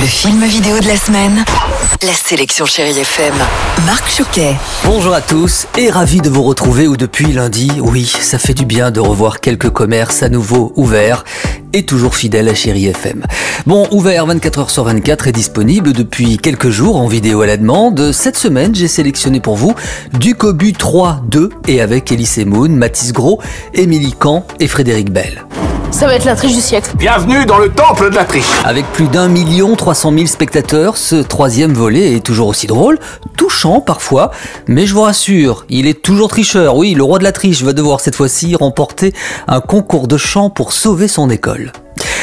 Le film vidéo de la semaine. La sélection Chérie FM. Marc Choquet. Bonjour à tous et ravi de vous retrouver où depuis lundi, oui, ça fait du bien de revoir quelques commerces à nouveau ouverts et toujours fidèles à Chérie FM. Bon, ouvert 24 h sur 24 et disponible depuis quelques jours en vidéo à la demande. Cette semaine, j'ai sélectionné pour vous du Cobu 3, 2 et avec Elise Moon, Mathis Gros, Émilie Camp et Frédéric Bell. Ça va être la triche du siècle. Bienvenue dans le temple de la triche. Avec plus d'un million trois cent mille spectateurs, ce troisième volet est toujours aussi drôle, touchant parfois, mais je vous rassure, il est toujours tricheur. Oui, le roi de la triche va devoir cette fois-ci remporter un concours de chant pour sauver son école.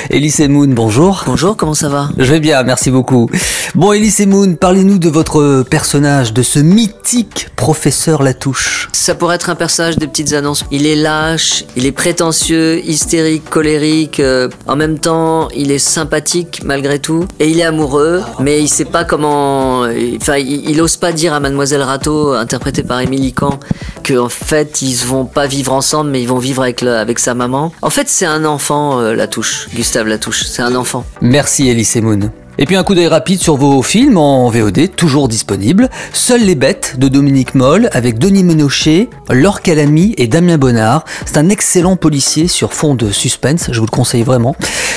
Elise Moon, bonjour. Bonjour, comment ça va? Je vais bien, merci beaucoup. Bon, Elise Moon, parlez-nous de votre personnage, de ce mythique professeur Latouche. Ça pourrait être un personnage des petites annonces. Il est lâche, il est prétentieux, hystérique, colérique. euh, en même temps, il est sympathique malgré tout. Et il est amoureux, mais il sait pas comment. Enfin, il, il ose pas dire à Mademoiselle Rateau, interprétée par Émilie Camp, qu'en fait, ils vont pas vivre ensemble, mais ils vont vivre avec, le- avec sa maman. En fait, c'est un enfant, euh, Latouche. Gustave C'est un enfant. Merci Elise Moon. Et puis un coup d'œil rapide sur vos films en VOD, toujours disponibles. Seules les bêtes de Dominique Moll avec Denis Menochet, Laure Calamy et Damien Bonnard. C'est un excellent policier sur fond de suspense, je vous le conseille vraiment.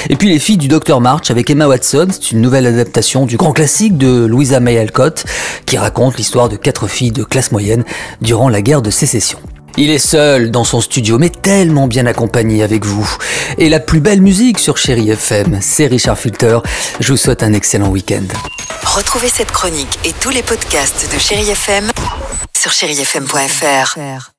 Et puis Les filles du Dr March avec Emma Watson, c'est une nouvelle adaptation du grand classique de Louisa May Alcott qui raconte l'histoire de quatre filles de classe moyenne durant la guerre de sécession. Il est seul dans son studio, mais tellement bien accompagné avec vous. Et la plus belle musique sur Chéri FM, c'est Richard Filter. Je vous souhaite un excellent week-end. Retrouvez cette chronique et tous les podcasts de Chérie FM sur chérifm.fr.